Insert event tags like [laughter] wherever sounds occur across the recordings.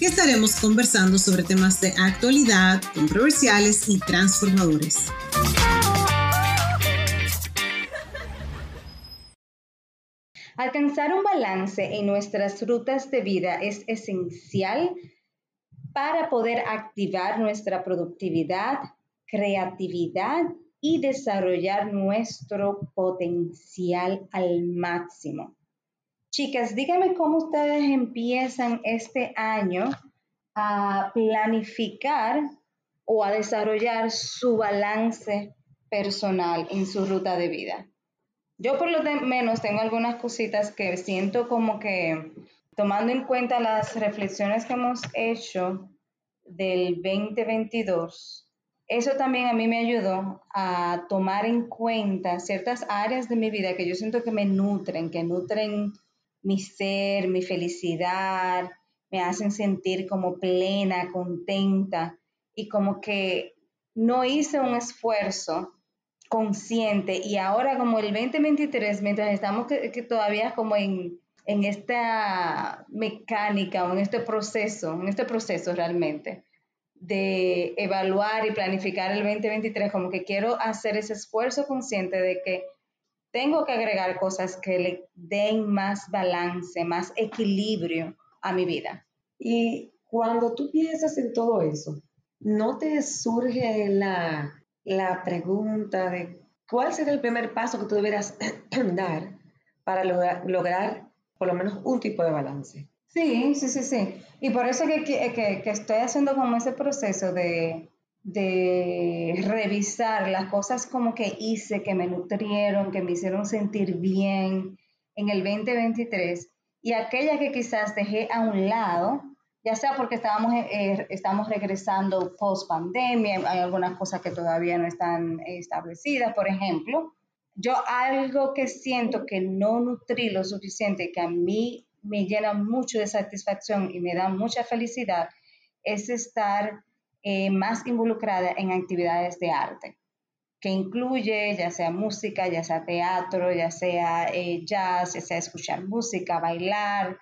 que estaremos conversando sobre temas de actualidad, controversiales y transformadores. Alcanzar un balance en nuestras rutas de vida es esencial para poder activar nuestra productividad, creatividad y desarrollar nuestro potencial al máximo. Chicas, díganme cómo ustedes empiezan este año a planificar o a desarrollar su balance personal en su ruta de vida. Yo por lo menos tengo algunas cositas que siento como que tomando en cuenta las reflexiones que hemos hecho del 2022, eso también a mí me ayudó a tomar en cuenta ciertas áreas de mi vida que yo siento que me nutren, que nutren mi ser, mi felicidad, me hacen sentir como plena, contenta y como que no hice un esfuerzo consciente. Y ahora como el 2023, mientras estamos que, todavía como en, en, esta mecánica o en este proceso, en este proceso realmente de evaluar y planificar el 2023, como que quiero hacer ese esfuerzo consciente de que tengo que agregar cosas que le den más balance, más equilibrio a mi vida. Y cuando tú piensas en todo eso, ¿no te surge la la pregunta de cuál sería el primer paso que tú deberías [clears throat] dar para lograr, por lo menos un tipo de balance. Sí, sí, sí, sí. Y por eso que, que, que estoy haciendo como ese proceso de, de revisar las cosas como que hice, que me nutrieron, que me hicieron sentir bien en el 2023 y aquellas que quizás dejé a un lado ya sea porque estábamos, eh, estamos regresando post pandemia, hay algunas cosas que todavía no están establecidas, por ejemplo. Yo algo que siento que no nutrí lo suficiente, que a mí me llena mucho de satisfacción y me da mucha felicidad, es estar eh, más involucrada en actividades de arte, que incluye ya sea música, ya sea teatro, ya sea eh, jazz, ya sea escuchar música, bailar,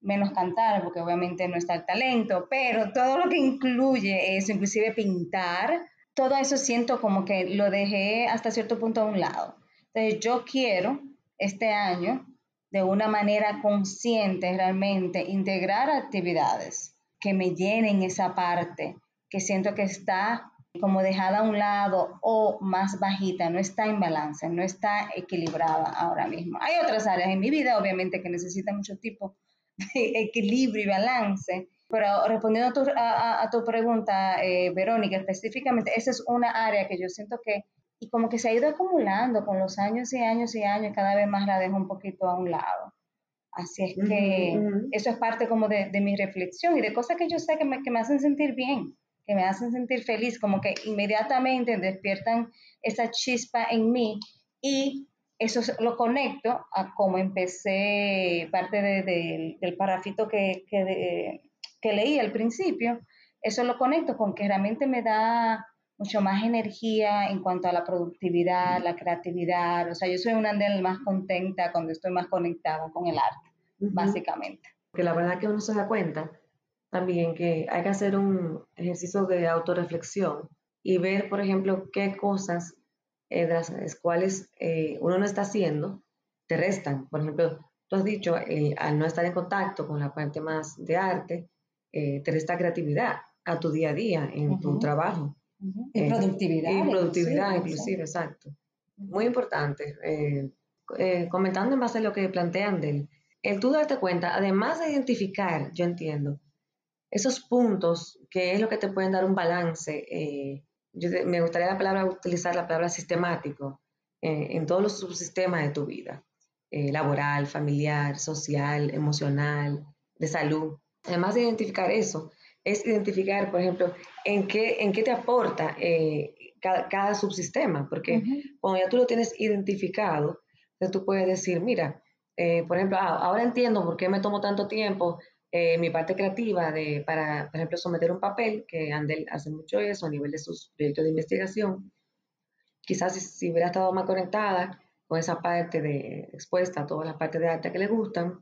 menos cantar, porque obviamente no está el talento, pero todo lo que incluye eso, inclusive pintar, todo eso siento como que lo dejé hasta cierto punto a un lado. Entonces yo quiero este año, de una manera consciente realmente, integrar actividades que me llenen esa parte que siento que está como dejada a un lado o más bajita, no está en balance, no está equilibrada ahora mismo. Hay otras áreas en mi vida, obviamente, que necesitan mucho tipo [laughs] equilibrio y balance. Pero respondiendo a tu, a, tu pregunta, eh, Verónica, específicamente, esa es una área que yo siento que, y como que se ha ido acumulando con los años y años y años, cada vez más la dejo un poquito a un lado. Así es que eso es parte como de, de, mi reflexión y de cosas que yo sé que me, que me hacen sentir bien, que me hacen sentir feliz, como que inmediatamente despiertan esa chispa en mí y eso lo conecto a cómo empecé parte del parrafito que, que, leí al principio. Eso lo conecto con que realmente me da mucho más energía en cuanto a la productividad, la creatividad. O sea, yo soy una andel más contenta cuando estoy más conectada con el arte, básicamente. Que la verdad que uno se da cuenta también que hay que hacer un ejercicio de autorreflexión y ver, por ejemplo, qué cosas eh, de las cuales eh, uno no está haciendo, te restan. Por ejemplo, tú has dicho, eh, al no estar en contacto con la parte más de arte, te resta creatividad a tu día a día, en tu trabajo. Y productividad. Y productividad, inclusive, exacto. Muy importante. comentando en base a lo que plantean del el tú darte cuenta, además de identificar, yo entiendo, esos puntos que es lo que te pueden dar un balance me gustaría la palabra, utilizar la palabra sistemático eh, en todos los subsistemas de tu vida, eh, laboral, familiar, social, emocional, de salud. Además de identificar eso, es identificar, por ejemplo, en qué, en qué te aporta eh, cada, subsistema, porque cuando ya tú lo tienes identificado, entonces tú puedes decir, mira, eh, por ejemplo, ah, ahora entiendo por qué me tomo tanto tiempo eh, mi parte creativa de, para, por ejemplo, someter un papel, que Andel hace mucho eso a nivel de sus proyectos de investigación. Quizás si, hubiera estado más conectada con esa parte de expuesta a todas las partes de arte que le gustan,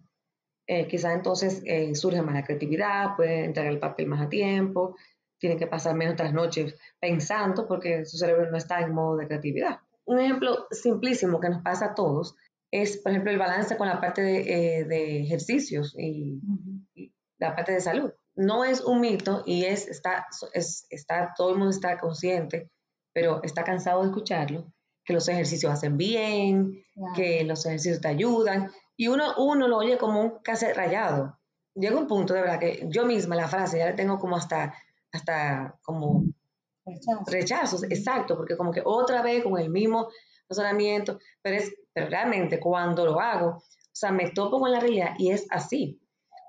eh, quizás entonces eh, surge más la creatividad, puede entrar el papel más a tiempo, tiene que pasar menos otras noches pensando porque su cerebro no está en modo de creatividad. Un ejemplo simplísimo que nos pasa a todos es, por ejemplo, el balance con la parte de, eh, ejercicios y, la parte de salud. No es un mito y es, está, es, está, todo el mundo está consciente, pero está cansado de escucharlo, que los ejercicios hacen bien, que los ejercicios te ayudan, y uno, uno lo oye como un cassette rayado. Llega un punto, de verdad, que yo misma la frase ya la tengo como hasta, hasta como rechazos, exacto, porque como que otra vez con el mismo razonamiento, pero es pero realmente cuando lo hago, o sea, me topo con la realidad y es así.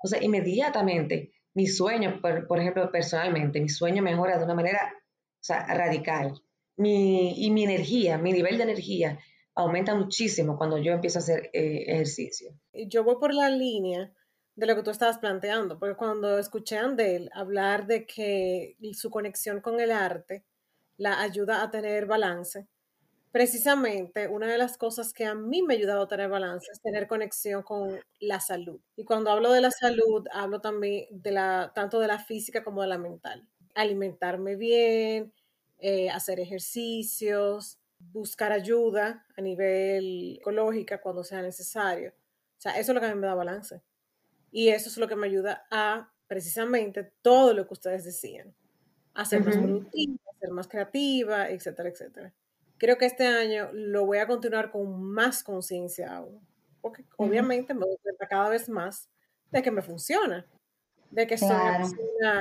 Sea, inmediatamente mi sueño, por, ejemplo, personalmente, mi sueño mejora de una manera, o sea, radical. Mi, y mi energía, mi nivel de energía aumenta muchísimo cuando yo empiezo a hacer eh, ejercicio. Yo voy por la línea de lo que tú estabas planteando, porque cuando escuché a Andel hablar de que su conexión con el arte la ayuda a tener balance, precisamente una de las cosas que a mí me ha ayudado a tener balance es tener conexión con la salud. Y cuando hablo de la salud, hablo también de la, tanto de la física como de la mental. Alimentarme bien, eh, hacer ejercicios, buscar ayuda a nivel ecológica cuando sea necesario. O sea, eso es lo que a mí me da balance. Y eso es lo que me ayuda a precisamente todo lo que ustedes decían. A ser más productiva, a ser más creativa, etcétera, etcétera creo que este año lo voy a continuar con más conciencia aún. Porque obviamente me doy cuenta cada vez más de que me funciona. De que soy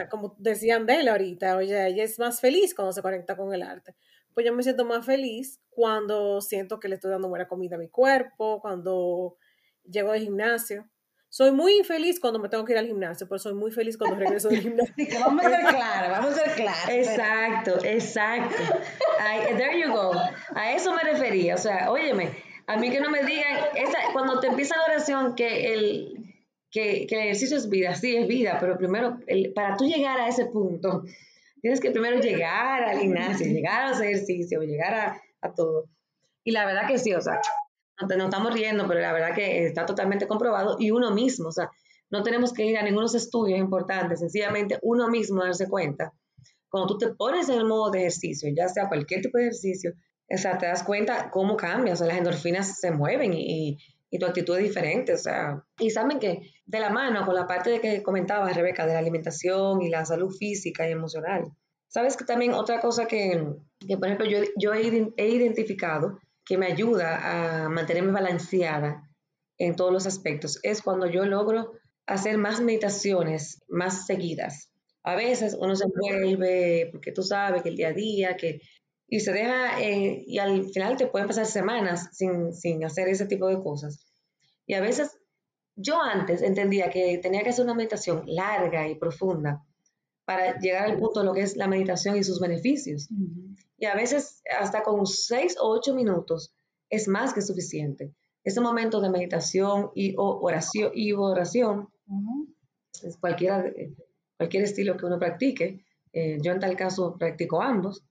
como decían de él ahorita, oye, ella es más feliz cuando se conecta con el arte. Pues yo me siento más feliz cuando siento que le estoy dando buena comida a mi cuerpo, cuando llego del gimnasio. Soy muy infeliz cuando me tengo que ir al gimnasio, pero soy muy feliz cuando regreso del [laughs] gimnasio. [laughs] vamos a ser claros, vamos a ser claros. Exacto, exacto. there you go. A eso me refería. O sea, óyeme, a mí que no me digan, esa, cuando te empieza la oración que el, que, que el ejercicio es vida, sí es vida, pero primero, el, para tú llegar a ese punto, tienes que primero llegar al gimnasio, llegar a los ejercicios, llegar a, a todo. Y la verdad que sí, o sea, no estamos riendo, pero la verdad que está totalmente comprobado y uno mismo, o sea, no tenemos que ir a ningunos estudios importantes, sencillamente uno mismo darse cuenta. Cuando tú te pones en el modo de ejercicio, ya sea cualquier tipo de ejercicio, o sea, te das cuenta cómo cambia, o sea, las endorfinas se mueven y, y tu actitud es diferente, o sea, y saben que de la mano con la parte de que comentaba Rebeca, de la alimentación y la salud física y emocional, sabes que también otra cosa que, que por ejemplo, yo, yo he identificado que me ayuda a mantenerme balanceada en todos los aspectos es cuando yo logro hacer más meditaciones más seguidas. A veces uno se vuelve, porque tú sabes que el día a día, que, y se deja, eh, y al final te pueden pasar semanas sin, sin hacer ese tipo de cosas. Y a veces yo antes entendía que tenía que hacer una meditación larga y profunda para llegar al punto de lo que es la meditación y sus beneficios. Y a veces hasta con seis o ocho minutos es más que suficiente. Ese momento de meditación y oración, y oración es cualquiera, cualquier estilo que uno practique. Eh, yo en tal caso practico ambos.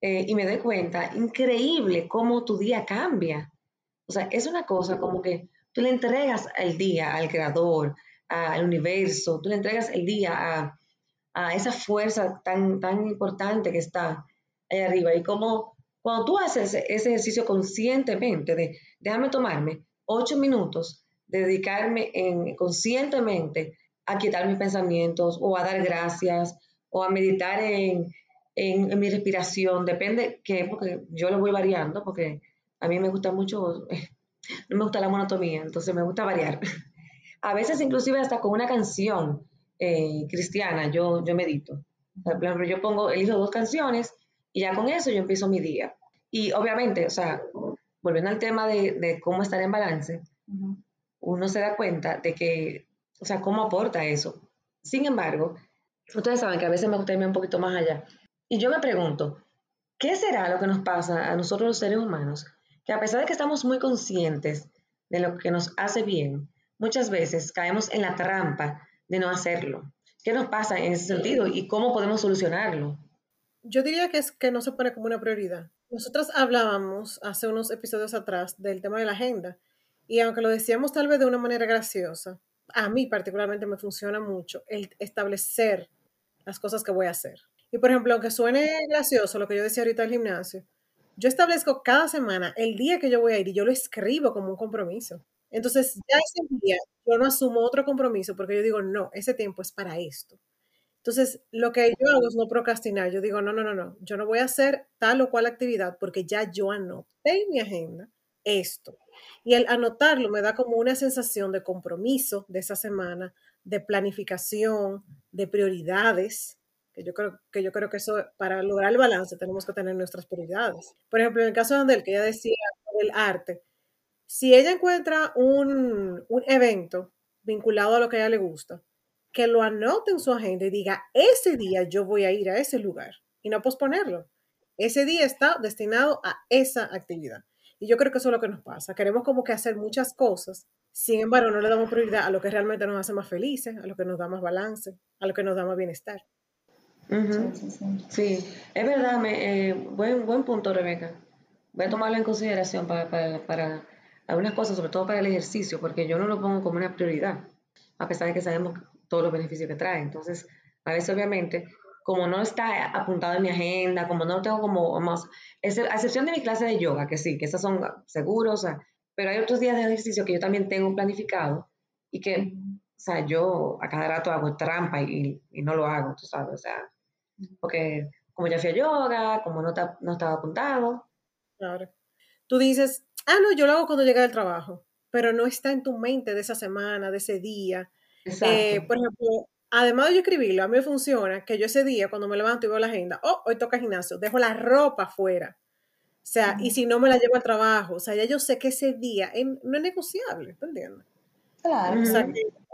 Eh, y me doy cuenta, increíble cómo tu día cambia. O sea, es una cosa como que tú le entregas el día al creador, al universo, tú le entregas el día a, a esa fuerza tan, tan importante que está ahí arriba. Y como cuando tú haces ese ejercicio conscientemente de déjame tomarme ocho minutos, dedicarme en, conscientemente a quitar mis pensamientos o a dar gracias o a meditar en, en, mi respiración, depende que, porque yo lo voy variando, porque a mí me gusta mucho, [laughs] no me gusta la monotomía, entonces me gusta variar. [laughs] A veces inclusive hasta con una canción, eh, cristiana, yo, yo medito. Yo pongo, elijo dos canciones y ya con eso yo empiezo mi día. Y obviamente, o sea, volviendo al tema de, de cómo estar en balance, uno se da cuenta de que, o sea, cómo aporta eso. Sin embargo, ustedes saben que a veces me gusta irme un poquito más allá. Y yo me pregunto, ¿Qué será lo que nos pasa a nosotros los seres humanos? Que a pesar de que estamos muy conscientes de lo que nos hace bien, muchas veces caemos en la trampa de no hacerlo. ¿Qué nos pasa en ese sentido y cómo podemos solucionarlo? Yo diría que es que no se pone como una prioridad. Nosotras hablábamos hace unos episodios atrás del tema de la agenda y aunque lo decíamos tal vez de una manera graciosa, a mí particularmente me funciona mucho el establecer las cosas que voy a hacer. Y por ejemplo, aunque suene gracioso lo que yo decía ahorita al gimnasio, yo establezco cada semana el día que yo voy a ir y yo lo escribo como un compromiso. Entonces, ya ese día yo no asumo otro compromiso porque yo digo, no, ese tiempo es para esto. Entonces, lo que yo hago es no procrastinar. Yo digo, no, no, no, no, yo no voy a hacer tal o cual actividad porque ya yo anoté en mi agenda esto. Y el anotarlo me da como una sensación de compromiso de esa semana, de planificación, de prioridades que yo creo que yo creo que eso para lograr el balance tenemos que tener nuestras prioridades. Por ejemplo, en el caso de Andel, que ella decía del arte, si ella encuentra un, un evento vinculado a lo que a ella le gusta, que lo anote en su agenda y diga, ese día yo voy a ir a ese lugar y no posponerlo. Ese día está destinado a esa actividad. Y yo creo que eso es lo que nos pasa. Queremos como que hacer muchas cosas, sin embargo no le damos prioridad a lo que realmente nos hace más felices, a lo que nos da más balance, a lo que nos da más bienestar sí, es verdad, me, eh, buen, buen punto, Rebeca. Voy a tomarlo en consideración para, para, para, algunas cosas, sobre todo para el ejercicio, porque yo no lo pongo como una prioridad, a pesar de que sabemos todos los beneficios que trae. Entonces, a veces, obviamente, como no está apuntado en mi agenda, como no tengo como más, a excepción de mi clase de yoga, que sí, que esas son seguros, pero hay otros días de ejercicio que yo también tengo planificado y que, o sea, yo a cada rato hago trampa y, y no lo hago, tú sabes, o sea, porque como ya fui a yoga, como no, no estaba apuntado. Claro. Tú dices, ah, no, yo lo hago cuando llegue del trabajo, pero no está en tu mente de esa semana, de ese día. Eh, por ejemplo, además de yo escribirlo, a mí me funciona que yo ese día, cuando me levanto y veo la agenda, oh, hoy toca gimnasio, dejo la ropa afuera. O sea, y si no me la llevo al trabajo, o sea, ya yo sé que ese día no es negociable, ¿te entiendes? Claro. O sea,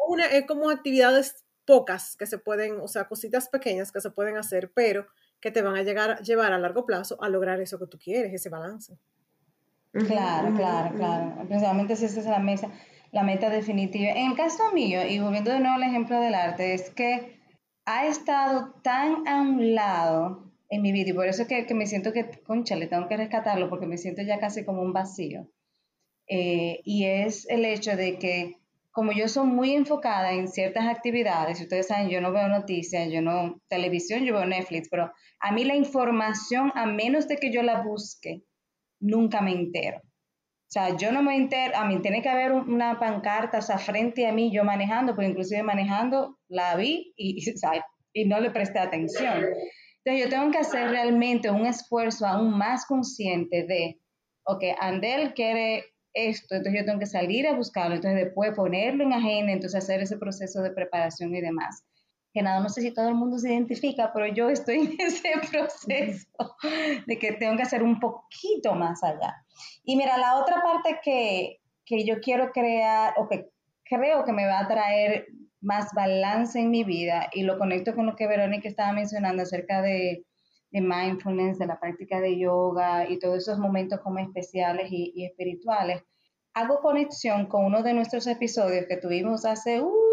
una, es como actividades pocas que se pueden, o sea, cositas pequeñas que se pueden hacer, pero que te van a llegar, llevar a largo plazo a lograr eso que tú quieres, ese balance. Claro, claro, claro. Principalmente si esa es la mesa, la meta definitiva. En el caso mío, y volviendo de nuevo al ejemplo del arte, es que ha estado tan a un lado en mi vida y por eso es que, me siento que, concha, le tengo que rescatarlo porque me siento ya casi como un vacío. Eh, y es el hecho de que como yo soy muy enfocada en ciertas actividades, ustedes saben, yo no veo noticias, yo no televisión, yo veo Netflix, pero a mí la información, a menos de que yo la busque, nunca me entero. O sea, yo no me entero, a mí tiene que haber una pancarta, o sea, frente a mí, yo manejando, porque inclusive manejando la vi y, [laughs] y no le presté atención. Entonces yo tengo que hacer realmente un esfuerzo aún más consciente de, ok, Andel quiere esto, entonces yo tengo que salir a buscarlo, entonces después ponerlo en agenda, entonces hacer ese proceso de preparación y demás. Que nada, no sé si todo el mundo se identifica, pero yo estoy [laughs] en ese proceso de que tengo que hacer un poquito más allá. Y mira, la otra parte que, que yo quiero crear o que creo que me va a traer más balance en mi vida y lo conecto con lo que Verónica estaba mencionando acerca de de mindfulness, de la práctica de yoga y todos esos momentos como especiales y, espirituales, hago conexión con uno de nuestros episodios que tuvimos hace, uh,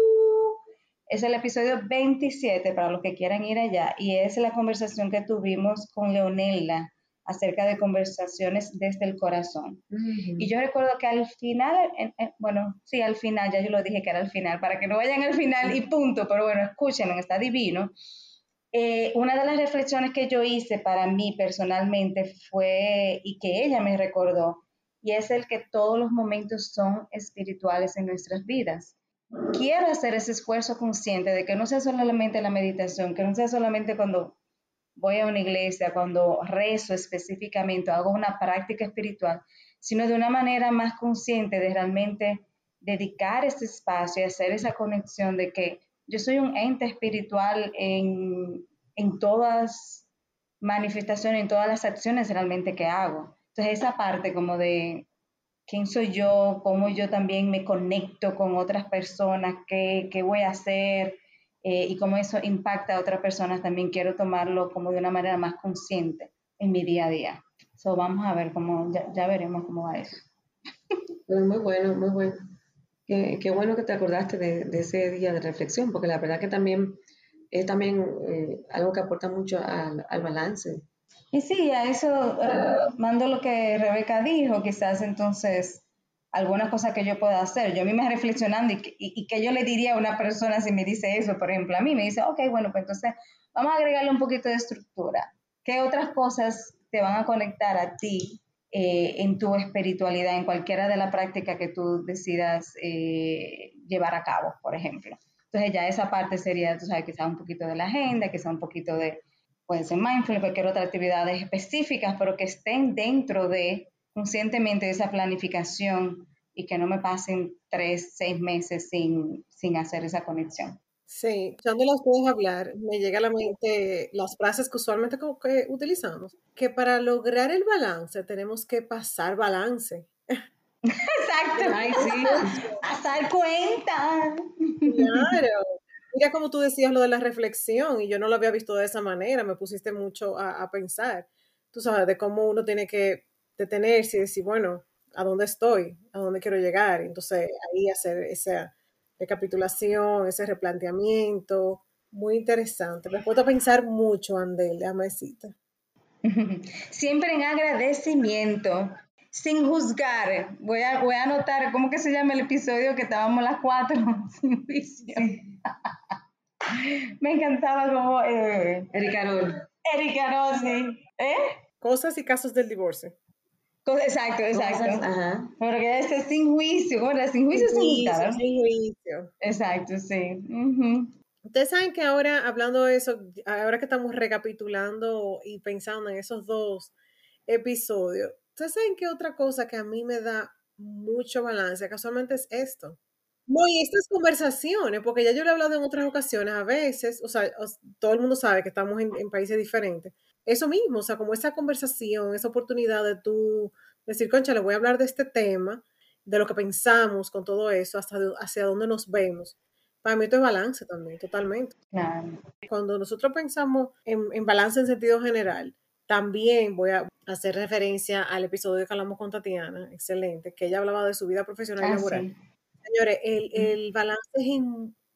es el episodio 27 para los que quieran ir allá y es la conversación que tuvimos con Leonela acerca de conversaciones desde el corazón. Y yo recuerdo que al final, bueno, sí, al final, ya yo lo dije que era al final, para que no vayan al final y punto, pero bueno, escúchenlo, está divino. Eh, una de las reflexiones que yo hice para mí personalmente fue, y que ella me recordó, y es el que todos los momentos son espirituales en nuestras vidas. Quiero hacer ese esfuerzo consciente de que no sea solamente la meditación, que no sea solamente cuando voy a una iglesia, cuando rezo específicamente, hago una práctica espiritual, sino de una manera más consciente de realmente dedicar ese espacio y hacer esa conexión de que yo soy un ente espiritual en, en todas manifestaciones, en todas las acciones realmente que hago. Entonces esa parte como de quién soy yo, cómo yo también me conecto con otras personas, qué, qué voy a hacer eh, y cómo eso impacta a otras personas, también quiero tomarlo como de una manera más consciente en mi día a día. So, vamos a ver cómo, ya, veremos cómo va eso. Muy bueno, muy bueno. Qué, qué bueno que te acordaste de, de, ese día de reflexión, porque la verdad que también es también eh, algo que aporta mucho al, al, balance. Y sí, a eso eh, mando lo que Rebeca dijo, quizás entonces algunas cosas que yo pueda hacer. Yo misma reflexionando y, y, que yo le diría a una persona si me dice eso, por ejemplo, a mí me dice, ok, bueno, pues entonces vamos a agregarle un poquito de estructura. ¿Qué otras cosas te van a conectar a ti eh, en tu espiritualidad, en cualquiera de las prácticas que tú decidas eh, llevar a cabo, por ejemplo? Entonces ya esa parte sería, tú sabes, quizás un poquito de la agenda, quizás un poquito de, puede ser mindfulness, cualquier otra actividades específicas, pero que estén dentro de conscientemente de esa planificación y que no me pasen tres, seis meses sin, sin hacer esa conexión. Sí, escuchándola a ustedes hablar, me llega a la mente las frases que usualmente como que utilizamos, que para lograr el balance tenemos que pasar balance. [laughs] Exacto. Ay, sí. [laughs] Pasar cuenta. Claro. Mira como tú decías lo de la reflexión y yo no lo había visto de esa manera, me pusiste mucho a, a pensar, tú sabes, de cómo uno tiene que detenerse y decir, bueno, ¿a dónde estoy? ¿A dónde quiero llegar? Entonces ahí hacer esa recapitulación, ese replanteamiento, muy interesante. Me puedo pensar mucho, Andel, déjame decirte. [laughs] Siempre en agradecimiento, sin juzgar. Voy a, voy a anotar, ¿cómo que se llama el episodio que estábamos las cuatro? [laughs] Sin juicio. [laughs] Me encantaba como... Eh, Erika Rol. Erika sí. ¿Eh? Cosas y casos del divorcio. Exacto, exacto. ajá. Porque ese sin juicio, ¿verdad? Sin juicio, sin, juicio, sin juicio. Exacto, sí. Ustedes saben que ahora, hablando de eso, ahora que estamos recapitulando y pensando en esos dos episodios, ¿ustedes saben qué otra cosa que a mí me da mucho balance? Casualmente es esto. No, y estas conversaciones, porque ya yo le he hablado en otras ocasiones, a veces, o sea, todo el mundo sabe que estamos en, en países diferentes, eso mismo, o sea, como esa conversación, esa oportunidad de tú decir, concha, le voy a hablar de este tema, de lo que pensamos con todo eso, hasta hacia dónde nos vemos. Para mí esto es balance también, totalmente. Cuando nosotros pensamos en, balance en sentido general, también voy a hacer referencia al episodio que hablamos con Tatiana, excelente, que ella hablaba de su vida profesional y ah, laboral. Señores, el, el balance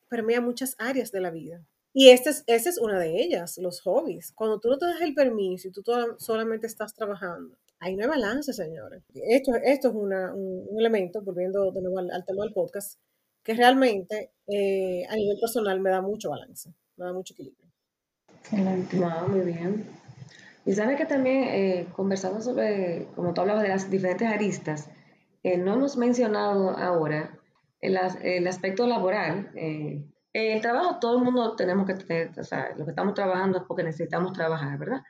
permea muchas áreas de la vida. Y esta es, esta es una de ellas, los hobbies. Cuando tú no te das el permiso y tú solamente estás trabajando, ahí no hay balance, señores. Esto, esto es una, un, elemento, volviendo de nuevo al, tema del podcast, que realmente eh, a nivel personal me da mucho balance, me da mucho equilibrio. Excelente. muy bien. Y sabes que también eh, conversando sobre, como tú hablabas de las diferentes aristas, eh, no hemos mencionado ahora el, el aspecto laboral. Eh, el trabajo todo el mundo tenemos que tener, o sea, lo que estamos trabajando es porque necesitamos trabajar, ¿verdad?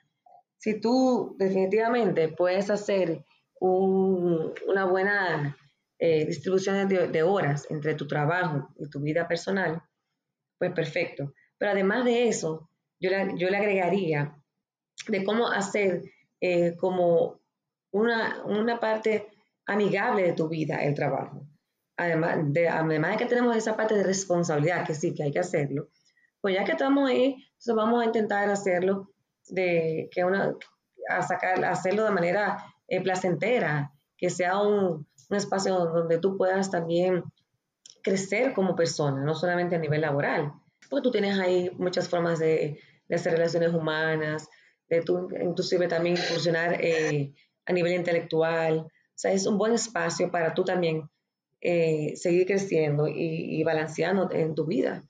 Si tú definitivamente puedes hacer una buena eh, distribución de, horas entre tu trabajo y tu vida personal, pues perfecto. Pero además de eso, yo le, yo le agregaría de cómo hacer eh, como una, una parte amigable de tu vida el trabajo además de, además de que tenemos esa parte de responsabilidad, que sí, que hay que hacerlo, pues ya que estamos ahí, entonces vamos a intentar hacerlo de que una, a sacar, hacerlo de manera eh, placentera, que sea un, un, espacio donde tú puedas también crecer como persona, no solamente a nivel laboral, porque tú tienes ahí muchas formas de, de hacer relaciones humanas, de tú inclusive también funcionar eh, a nivel intelectual, o sea, es un buen espacio para tú también eh, seguir creciendo y, balanceando en tu vida.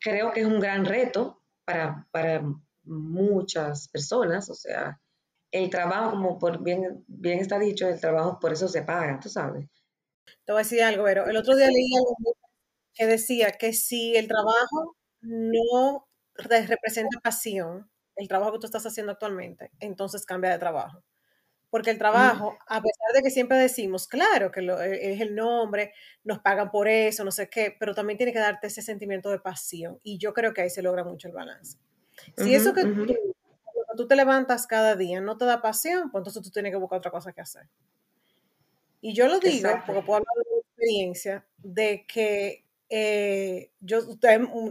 Creo que es un gran reto para, para muchas personas, o sea, el trabajo, como por bien, bien está dicho, el trabajo por eso se paga, tú sabes. Te voy a decir algo, pero el otro día leí algo que decía que si el trabajo no representa pasión, el trabajo que tú estás haciendo actualmente, entonces cambia de trabajo. Porque el trabajo, a pesar de que siempre decimos, claro, que e, es el nombre, nos pagan por eso, no sé qué, pero también tiene que darte ese sentimiento de pasión. Y yo creo que ahí se logra mucho el balance. Si eso que tú, te levantas cada día no te da pasión, pues entonces tú tienes que buscar otra cosa que hacer. Y yo lo digo porque puedo hablar de experiencia de que eh, yo,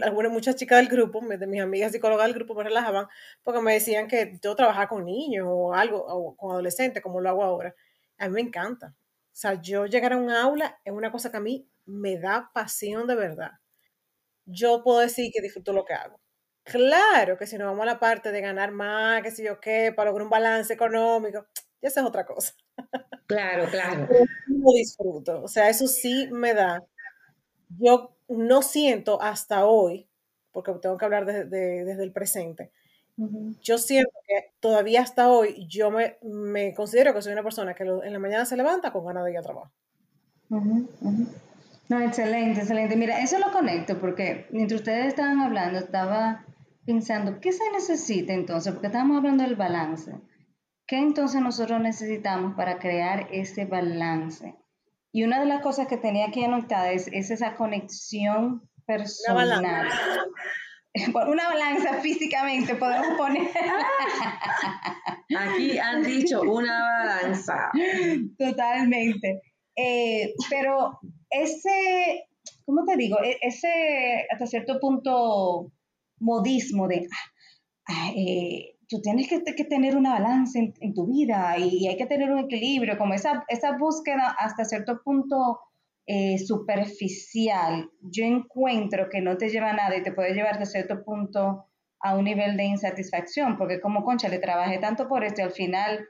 algunas muchas chicas del grupo, de mis amigas psicólogas del grupo, me relajaban porque me decían que yo trabajaba con niños o algo, o con adolescentes, como lo hago ahora. A mí me encanta. O sea, yo llegar a un aula es una cosa que a mí me da pasión de verdad. Yo puedo decir que disfruto lo que hago. Claro que si nos vamos a la parte de ganar más, qué sé yo qué, para lograr un balance económico, [tsk] esa es otra cosa. Claro, claro. Lo disfruto. O sea, eso sí me da. Yo no siento hasta hoy, porque tengo que hablar desde el presente, yo siento que todavía hasta hoy yo me, me, considero que soy una persona que en la mañana se levanta con ganas de ir a trabajo. No, excelente, excelente. Mira, eso lo conecto porque mientras ustedes estaban hablando, estaba pensando, ¿qué se necesita entonces? Porque estamos hablando del balance. ¿Qué entonces nosotros necesitamos para crear ese balance? Y una de las cosas que tenía aquí anotada es, es esa conexión personal. [laughs] Por una balanza físicamente podemos poner. [laughs] Aquí han dicho una balanza. Totalmente. Eh, pero ese, ¿cómo te digo? E, ese, hasta cierto punto, modismo de, ah, eh, tú tienes que, tener una balanza en, tu vida y, hay que tener un equilibrio, como esa, esa búsqueda hasta cierto punto eh, superficial, yo encuentro que no te lleva a nada y te puede llevar de cierto punto a un nivel de insatisfacción, porque como concha le trabajé tanto por esto y al final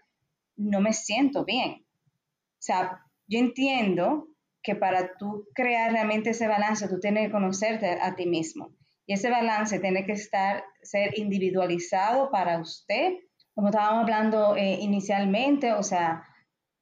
no me siento bien. O sea, yo entiendo que para tú crear realmente ese balance, tú tienes que conocerte a ti mismo. Y ese balance tiene que estar, ser individualizado para usted, como estábamos hablando eh, inicialmente, o sea,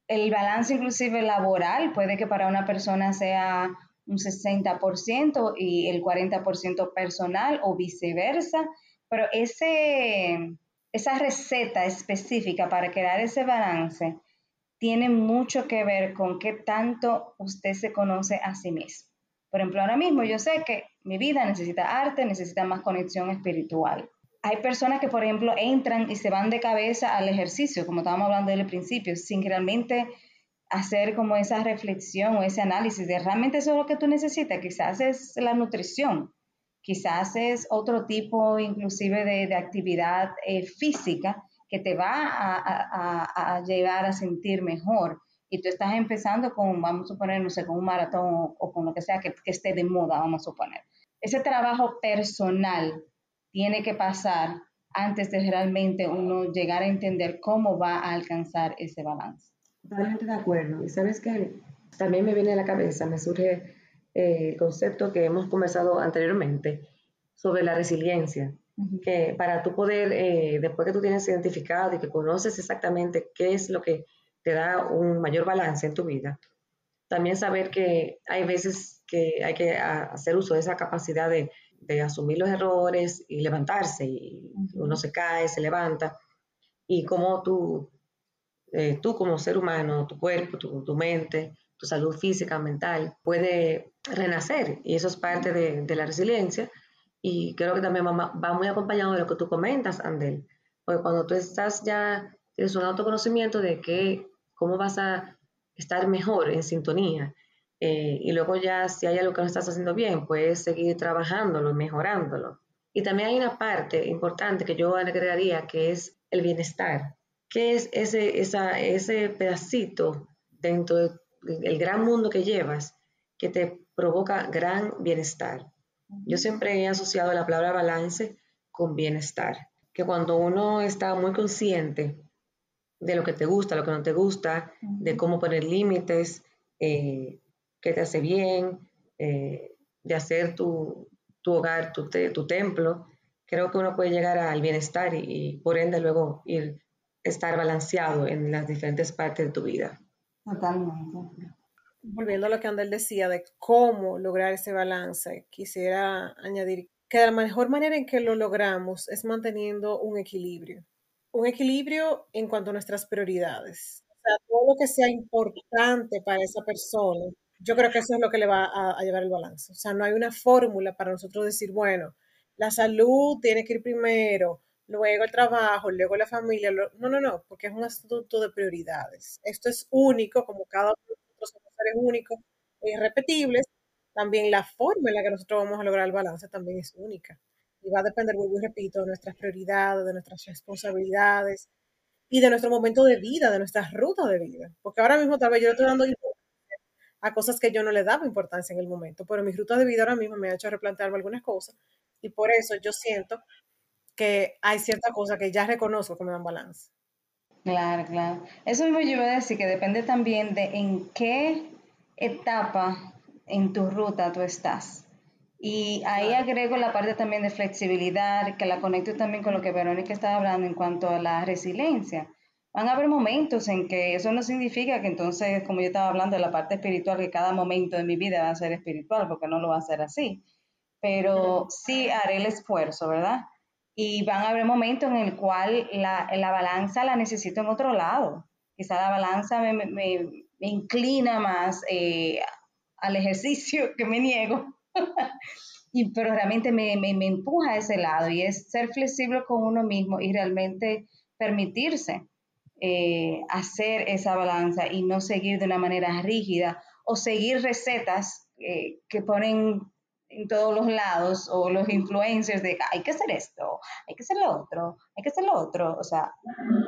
el balance inclusive laboral puede que para una persona sea un 60% y el 40% personal o viceversa, pero ese, esa receta específica para crear ese balance tiene mucho que ver con qué tanto usted se conoce a sí mismo. Por ejemplo, ahora mismo yo sé que mi vida necesita arte, necesita más conexión espiritual hay personas que, por ejemplo, entran y se van de cabeza al ejercicio, como estábamos hablando desde el principio, sin realmente hacer como esa reflexión o ese análisis de realmente eso es lo que tú necesitas. Quizás es la nutrición, quizás es otro tipo inclusive de, actividad eh, física que te va a, llevar a sentir mejor. Y tú estás empezando con, vamos a suponer, no sé, con un maratón o, con lo que sea que esté de moda, vamos a suponer. Ese trabajo personal tiene que pasar antes de realmente uno llegar a entender cómo va a alcanzar ese balance. Totalmente de acuerdo. Y sabes que también me viene a la cabeza, me surge eh, el concepto que hemos conversado anteriormente sobre la resiliencia, que para tú poder, eh, después que tú tienes identificado y que conoces exactamente qué es lo que te da un mayor balance en tu vida, también saber que hay veces que hay que hacer uso de esa capacidad de de asumir los errores y levantarse. Y uno se cae, se levanta. Y como tú, eh, tú como ser humano, tu cuerpo, tu, mente, tu salud física, mental, puede renacer. Y eso es parte de, la resiliencia. Y creo que también va, va, muy acompañado de lo que tú comentas, Andel. Porque cuando tú estás ya, tienes un autoconocimiento de que, cómo vas a estar mejor en sintonía eh, y luego ya si hay algo que no estás haciendo bien, puedes seguir trabajándolo, mejorándolo. Y también hay una parte importante que yo agregaría que es el bienestar. ¿Qué es ese, esa, ese pedacito dentro del gran mundo que llevas que te provoca gran bienestar? Yo siempre he asociado la palabra balance con bienestar, que cuando uno está muy consciente de lo que te gusta, lo que no te gusta, de cómo poner límites, eh, que te hace bien, eh, de hacer tu, hogar, tu, tu, templo, creo que uno puede llegar al bienestar y, por ende luego ir estar balanceado en las diferentes partes de tu vida. Totalmente. Volviendo a lo que Andel decía de cómo lograr ese balance, quisiera añadir que la mejor manera en que lo logramos es manteniendo un equilibrio. Un equilibrio en cuanto a nuestras prioridades. O sea, todo lo que sea importante para esa persona, yo creo que eso es lo que le va a, llevar el balance. O sea, no hay una fórmula para nosotros decir, bueno, la salud tiene que ir primero, luego el trabajo, luego la familia. no, no, no, porque es un asunto de prioridades. Esto es único, como cada uno de nosotros somos seres únicos e irrepetibles, también la forma en la que nosotros vamos a lograr el balance también es única. Y va a depender, vuelvo y repito, de nuestras prioridades, de nuestras responsabilidades y de nuestro momento de vida, de nuestras rutas de vida. Porque ahora mismo tal vez yo estoy dando importancia a cosas que yo no le daba importancia en el momento, pero mi ruta de vida ahora mismo me ha hecho replantearme algunas cosas y por eso yo siento que hay ciertas cosas que ya reconozco que me dan balance. Claro, claro. Eso mismo yo iba a decir que depende también de en qué etapa en tu ruta tú estás. Y ahí agrego la parte también de flexibilidad, que la conecto también con lo que Verónica estaba hablando en cuanto a la resiliencia. Van a haber momentos en que eso no significa que entonces, como yo estaba hablando de la parte espiritual, que cada momento de mi vida va a ser espiritual, porque no lo va a ser así. Pero sí haré el esfuerzo, ¿verdad? Y van a haber momentos en el cual la, la balanza la necesito en otro lado. Quizá la balanza me, me, me inclina más eh, al ejercicio que me niego, [laughs] y, pero realmente me, me, me, empuja a ese lado y es ser flexible con uno mismo y realmente permitirse eh, hacer esa balanza y no seguir de una manera rígida o seguir recetas eh, que ponen en todos los lados o los influencers de hay que hacer esto, hay que hacer lo otro, hay que hacer lo otro. O sea,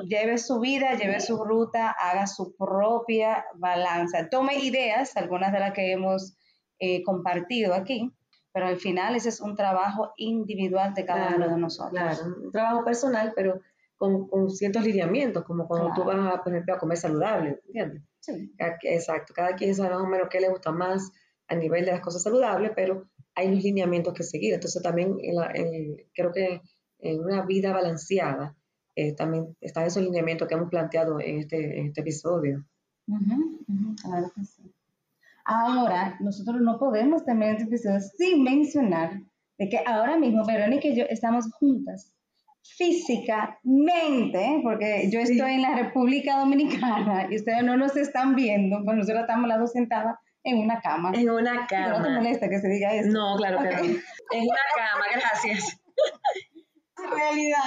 lleve su vida, lleve su ruta, haga su propia balanza. Tome ideas, algunas de las que hemos eh, compartido aquí, pero al final ese es un trabajo individual de cada uno de nosotros. Claro, un trabajo personal, pero con, con ciertos lineamientos, como cuando tú vas, por ejemplo, a comer saludable, ¿entiendes? Sí. Exacto, cada quien sabe más o menos qué le gusta más a nivel de las cosas saludables, pero hay unos lineamientos que seguir. Entonces también creo que en una vida balanceada eh, también están esos lineamientos que hemos planteado en este, este episodio. claro que sí. Ahora, nosotros no podemos terminar este episodio sin mencionar de que ahora mismo Verónica y yo estamos juntas físicamente, porque yo estoy en la República Dominicana y ustedes no nos están viendo, pues nosotros estamos las dos sentadas en una cama. En una cama. ¿No te molesta que se diga eso? No, claro que no. En una cama, gracias. [laughs] Realidad.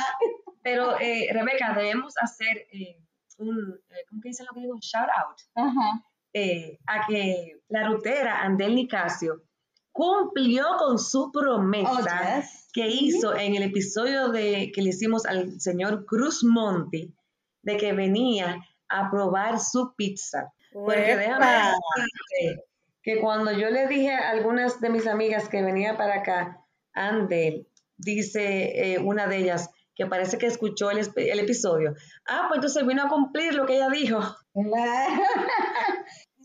Pero, eh, Rebeca, debemos hacer eh, un, eh, ¿cómo que dice lo que digo? Shout out. Ajá. Eh, a que la rutera Andel Nicasio cumplió con su promesa Oh, que hizo en el episodio de, que le hicimos al señor Cruz Monti de que venía a probar su pizza. Porque déjame decirte que cuando yo le dije a algunas de mis amigas que venía para acá, Andel, dice eh, una de ellas, que parece que escuchó el, el, episodio. Ah, pues entonces vino a cumplir lo que ella dijo.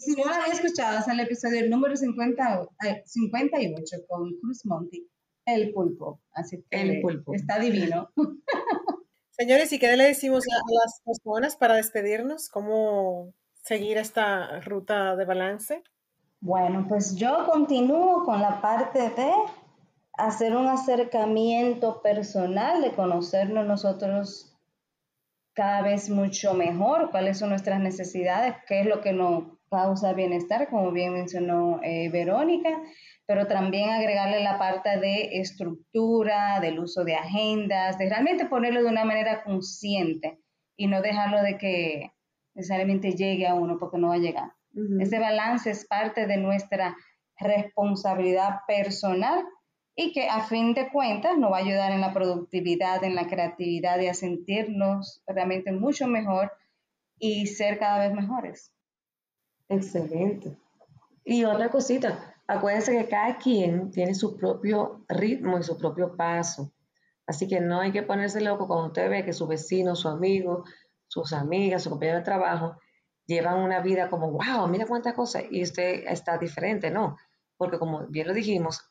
Si no lo había escuchado, es el episodio número 50, eh, 58 con Cruz Monti, el pulpo. Así que el pulpo. está divino. [laughs] Señores, ¿y qué le decimos a las personas para despedirnos? ¿Cómo seguir esta ruta de balance? Bueno, pues yo continúo con la parte de hacer un acercamiento personal, de conocernos nosotros cada vez mucho mejor, cuáles son nuestras necesidades, qué es lo que nos causa bienestar, como bien mencionó eh, Verónica, pero también agregarle la parte de estructura, del uso de agendas, de realmente ponerlo de una manera consciente y no dejarlo de que necesariamente llegue a uno porque no va a llegar. Uh -huh. Ese balance es parte de nuestra responsabilidad personal y que a fin de cuentas nos va a ayudar en la productividad, en la creatividad y a sentirnos realmente mucho mejor y ser cada vez mejores. Excelente. Y otra cosita, acuérdense que cada quien tiene su propio ritmo y su propio paso. Así que no hay que ponerse loco cuando usted ve que su vecino, su amigo, sus amigas, su compañero de trabajo llevan una vida como, wow, mira cuántas cosas, y usted está diferente, ¿no? Porque como bien lo dijimos,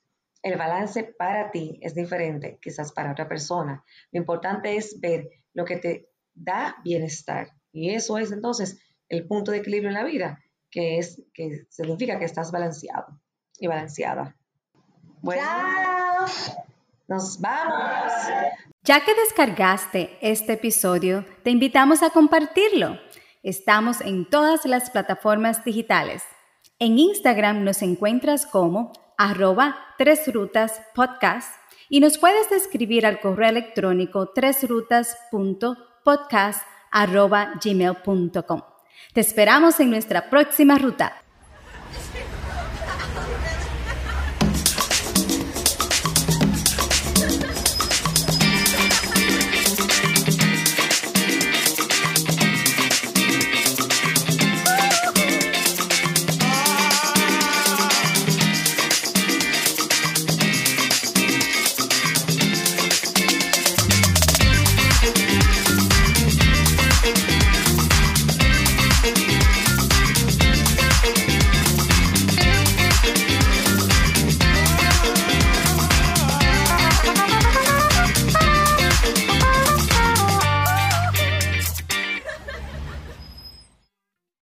el balance para ti es diferente, quizás para otra persona. Lo importante es ver lo que te da bienestar. Y eso es entonces el punto de equilibrio en la vida, que es que significa que estás balanceado y balanceada. Bueno, ¡Chao! nos vamos. Ya que descargaste este episodio, te invitamos a compartirlo. Estamos en todas las plataformas digitales. En Instagram nos encuentras como arroba tres rutas podcast y nos puedes escribir al correo electrónico tresrutas.podcast arroba gmail.com. Te esperamos en nuestra próxima ruta.